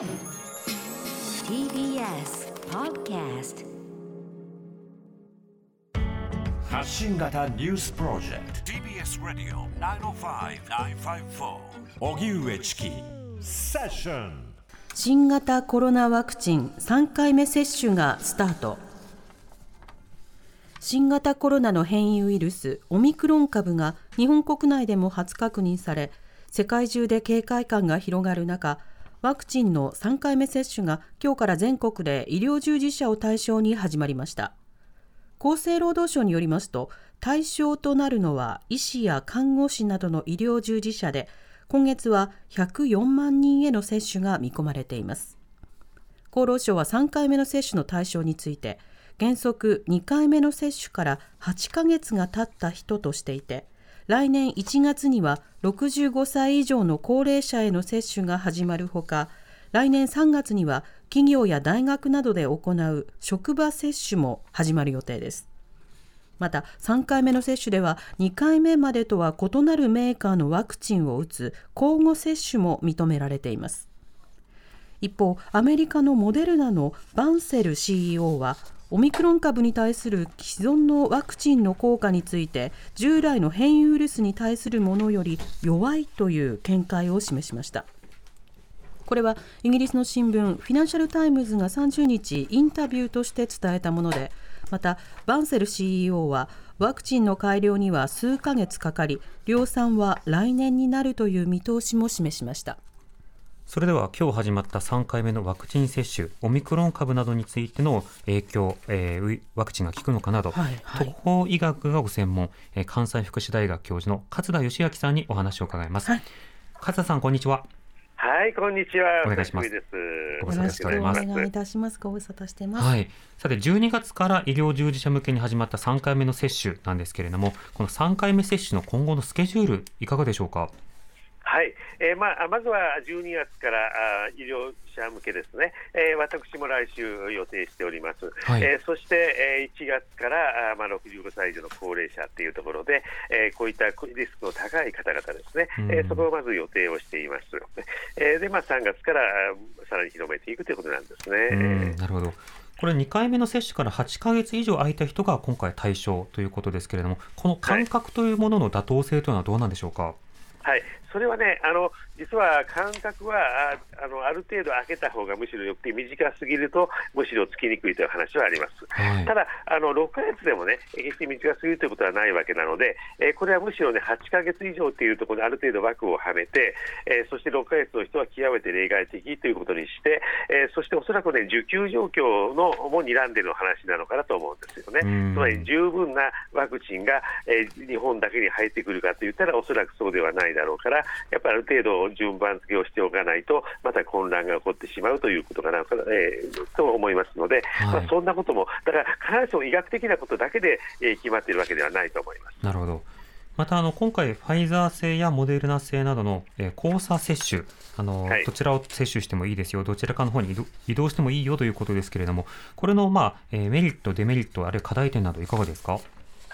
TBS Podcast 発信型ニュースプロジェクト。TBS ラディオ905-954おぎゅうえちきセッション。新型コロナワクチン3回目接種がスタート。新型コロナの変異ウイルスオミクロン株が日本国内でも初確認され世界中で警戒感が広がる中ワクチンの3回目接種が今日から全国で医療従事者を対象に始まりました。厚生労働省によりますと対象となるのは医師や看護師などの医療従事者で今月は104万人への接種が見込まれています。厚労省は3回目の接種の対象について原則2回目の接種から8ヶ月が経った人としていて来年1月には65歳以上の高齢者への接種が始まるほか来年3月には企業や大学などで行う職場接種も始まる予定です。また3回目の接種では2回目までとは異なるメーカーのワクチンを打つ交互接種も認められています。一方アメリカのモデルナのバンセル CEO はオミクロン株に対する既存のワクチンの効果について従来の変異ウイルスに対するものより弱いという見解を示しました。これはイギリスの新聞フィナンシャル・タイムズが30日インタビューとして伝えたものでまたバンセル CEO はワクチンの改良には数ヶ月かかり量産は来年になるという見通しも示しました。それでは今日始まった3回目のワクチン接種、オミクロン株などについての影響、えー、ワクチンが効くのかなど、はいはい、渡航医学がご専門、えー、関西福祉大学教授の勝田吉彰さんにお話を伺います。はい、勝田さん、こんにちは。はい、こんにちは。お願いします。よろしくお願いいたします。ご無沙汰してます。はい。さて、12月から医療従事者向けに始まった3回目の接種なんですけれども、この3回目接種の今後のスケジュール、いかがでしょうか？はい、えーまあ、まずは12月からあ医療者向けですね、えー、私も来週予定しております、はい、えー、そして、えー、1月からあ、まあ、65歳以上の高齢者というところで、えー、こういったリスクの高い方々ですね、うん、えー、そこをまず予定をしています、えーでまあ、3月からさらに広めていくということなんですね。なるほど。これ2回目の接種から8か月以上空いた人が今回対象ということですけれども、この間隔というものの妥当性というのはどうなんでしょうか？はいはい、それはね、あの実は間隔はあのある程度空けた方がむしろよくて、短すぎるとむしろつきにくいという話はあります。はい、ただあの、6か月でもね、決して短すぎるということはないわけなので、えー、これはむしろね、8か月以上というところにある程度枠をはめて、えー、そして6か月の人は極めて例外的ということにして、えー、そしておそらくね、受給状況のも睨んでの話なのかなと思うんですよね。つまり十分なワクチンが、えー、日本だけに入ってくるかといったら、おそらくそうではないだろうから、やっぱりある程度順番付けをしておかないと、また混乱が起こってしまうということかな、えー、と思いますので、はい、まあ、そんなことも、だから必ずしも医学的なことだけで、えー、決まっているわけではないと思います。なるほどまたあの今回、ファイザー製やモデルナ製などの、えー、交差接種あの、はい、どちらを接種してもいいですよ、どちらかの方に移動してもいいよということですけれども、これの、まあえー、メリット、デメリット、あるいは課題点など、いかがですか？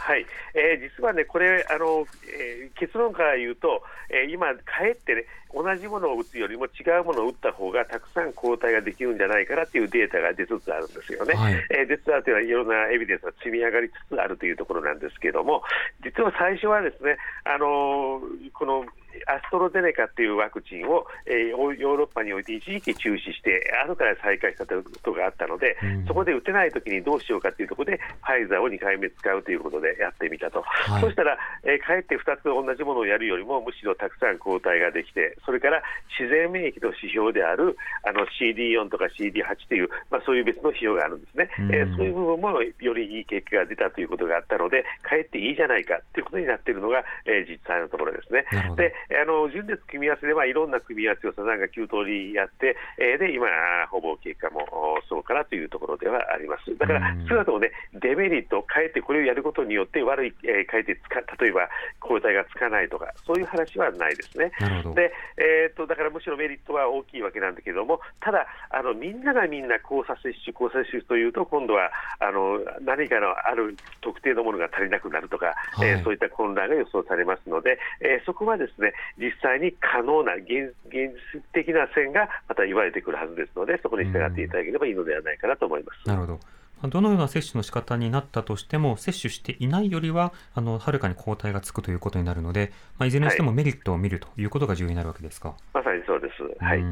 はい、えー、実はね、これ、あのえー、結論から言うと、えー、今、かえってね、同じものを打つよりも違うものを打った方がたくさん抗体ができるんじゃないかなっていうデータが出つつあるんですよね。はい、えー、出つつあるというのは、いろんなエビデンスが積み上がりつつあるというところなんですけれども、実は最初はですね、あのこのアストロゼネカっていうワクチンを、えー、ヨーロッパにおいて一時期中止して、後から再開したということがあったので、うん、そこで打てないときにどうしようかというところで、ファイザーを2回目使うということでやってみたと、はい、そしたら、えー、かえって2つ同じものをやるよりも、むしろたくさん抗体ができて、それから自然免疫の指標であるあの CD4 とか CD8 という、まあ、そういう別の指標があるんですね、うん、えー、そういう部分もよりいい結果が出たということがあったので、かえっていいじゃないかということになっているのが、えー、実際のところですね。であの順列組み合わせではいろんな組み合わせをサザンが9通りやって、えー、で今、ほぼ結果もそうかなというところではあります。だから、少なくともね、デメリットを変えて、これをやることによって悪い、えー、変えて使例えば抗体がつかないとか、そういう話はないですね。で、えーと、だからむしろメリットは大きいわけなんだけれども、ただ、あのみんながみんな交差接種、交差接種というと、今度はあの何かのある特定のものが足りなくなるとか、はい、えー、そういった混乱が予想されますので、えー、そこはですね、実際に可能な現現実的な線がまた言われてくるはずですので、そこに従っていただければいいのではないかなと思います。なるほどどのような接種の仕方になったとしても、接種していないよりは、あのはるかに抗体がつくということになるので、まあ、いずれにしてもメリットを見るということが重要になるわけですか？はい、まさにそうです。はい。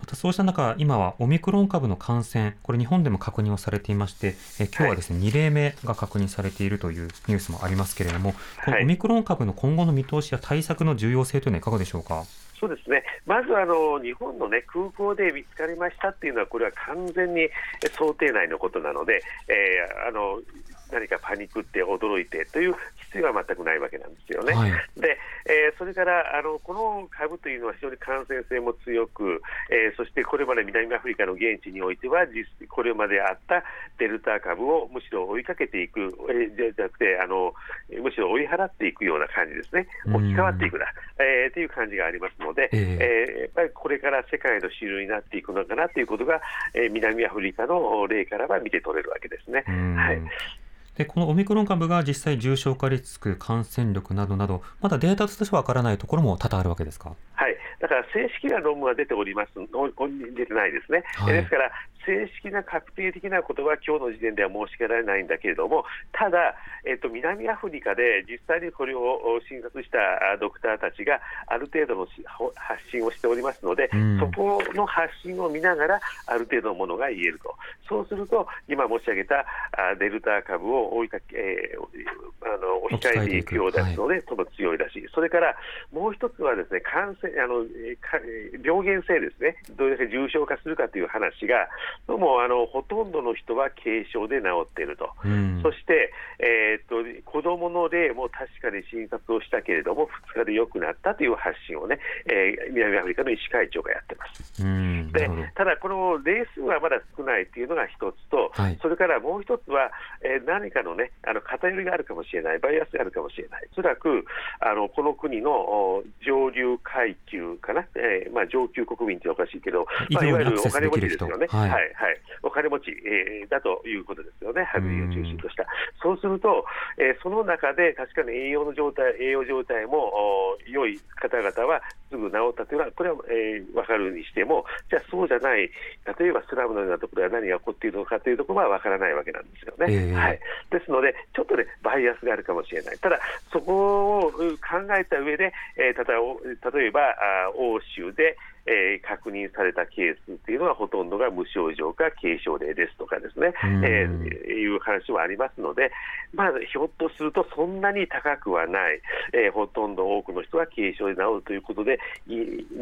またそうした中、今はオミクロン株の感染、これ日本でも確認をされていまして、え今日はですね、はい、2例目が確認されているというニュースもありますけれども、このオミクロン株の今後の見通しや対策の重要性というのはいかがでしょうか？そうですね、まずあの日本の、ね、空港で見つかりましたっていうのは、これは完全に想定内のことなので、えー、あの何かパニックって驚いてという必要は全くないわけなんですよね。はい、で、えー、それからあのこの株というのは非常に感染性も強く、えー、そしてこれまで南アフリカの現地においては実これまであったデルタ株をむしろ追いかけていく、えー、じゃなくてあのむしろ追い払っていくような感じですね、置き換わっていくな、えー、という感じがありますので、えー、えー、やっぱりこれから世界の主流になっていくのかなということが、えー、南アフリカの例からは見て取れるわけですね。はいでこのオミクロン株が実際重症化リスク、感染力などなど、まだデータとしては分からないところも多々あるわけですか？はい、だから正式な論文は出ております、出てないですね。はい、ですから、正式な確定的なことは今日の時点では申し上げられないんだけれども、ただ、えっと、南アフリカで実際にこれを診察したドクターたちがある程度の発信をしておりますので、うん、そこの発信を見ながら、ある程度のものが言えると、そうすると、今申し上げたデルタ株を追いかけ、えー、あの置き換えていくようですので、はい、とも強いだし、それからもう一つはですね感染あの病原性ですね、どれだけ重症化するかという話が、どうもあのほとんどの人は軽症で治っていると、うん、そして、えー、っと子どもの例も確かに診察をしたけれども、2日で良くなったという発信をね、えー、南アフリカの医師会長がやってます。うん、でただ、この例数はまだ少ないというのが一つと、はい、それからもう一つは、えー、何かのね、あの偏りがあるかもしれない、バイアスがあるかもしれない、おそらくあのこの国の上流階級かな、えーまあ、上級国民っておかしいけど、まあ、いわゆるお金持ちですよね、はい、はい、はい、お金持ち、えー、だということですよね、ハグリーを中心とした。そうすると、えー、その中で確かに栄養の状態、栄養状態も良い方々はすぐ治ったというのは、これは、えー、分かるにしても、じゃあそうじゃない、例えばスラムのようなところでは何が起こっているのかというところは分からないわけなんですよね。えー、はい、ですので、ちょっとね、バイアスがあるかもしれない。ただ、そこを考えた上で、えー、例えばあ欧州で、えー、確認されたケースっていうのはほとんどが無症状か軽症例ですとかですね、えー、いう話はありますので、まあ、ひょっとするとそんなに高くはない、えー、ほとんど多くの人は軽症で治るということで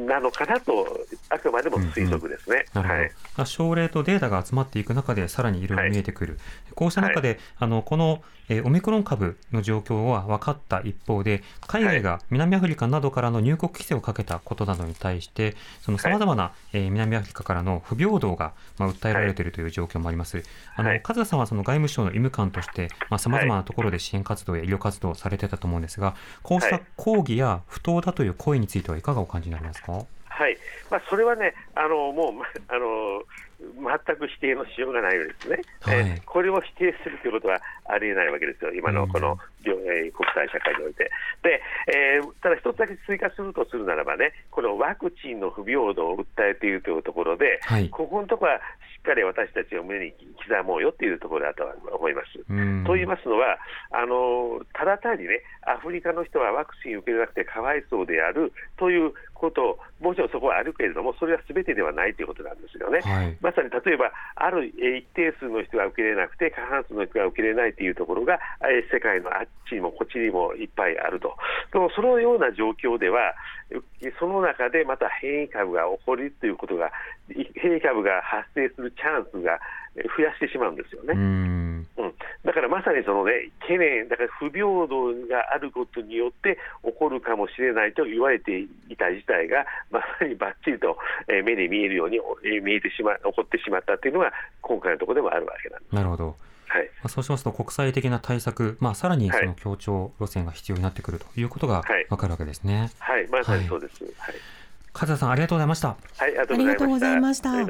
なのかなと、あくまでも推測ですね。うんうん、はい、症例とデータが集まっていく中で、さらにいろいろ見えてくる、はい、こうした中で、はい、あのこの、えー、オミクロン株の状況は分かった一方で、海外が南アフリカなどからの入国規制をかけたことなどに対して、そのさまざまな、えー、南アフリカからの不平等が、まあ、訴えられているという状況もあります。あの、和田さんはその外務省の医務官として、さまざ、まなところで支援活動や医療活動をされてたと思うんですが、こうした抗議や不当だという声についてはいかがお感じになりますか？はい。まあ、それはね、あのもうあの全く否定のしようがないようですね、はい、えー、これを否定するということはありえないわけですよ、今のこの、うん、えー、国際社会において。で、えー、ただ一つだけ追加するとするならばね、このワクチンの不平等を訴えているというところで、はい、ここのところはしっかり私たちを胸に刻もうよというところだと思います。と言いますのはあの、ただ単にね、アフリカの人はワクチンを受けれなくてかわいそうであるということもちろんそこはあるけれども、それはすべてではないということなんですよね。はい、まさに例えば、ある一定数の人が受け入れなくて、過半数の人が受け入れないというところが、世界のあっちにもこっちにもいっぱいあると。でもそのような状況では、その中でまた変異株が起こるということが、変異株が発生するチャンスが増やしてしまうんですよね。うんだからまさにその、ね、懸念、だから不平等があることによって起こるかもしれないと言われていた事態が、まさにばっちりと目に見えるように見えてしま起こってしまったというのが、今回のところでもあるわけなんです。なるほどはいまあ、そうしますと、国際的な対策、まあ、さらにその協調路線が必要になってくるということが分かるわけですね。はい、はい、まさにそうです。はい、加さん、ありがとうございました。はい、ありがとうございました。はい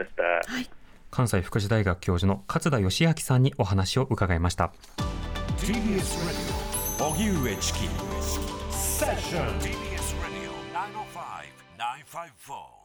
関西福祉大学教授の勝田義明さんにお話を伺いました。TBS 荻上チキセッション TBS 905-954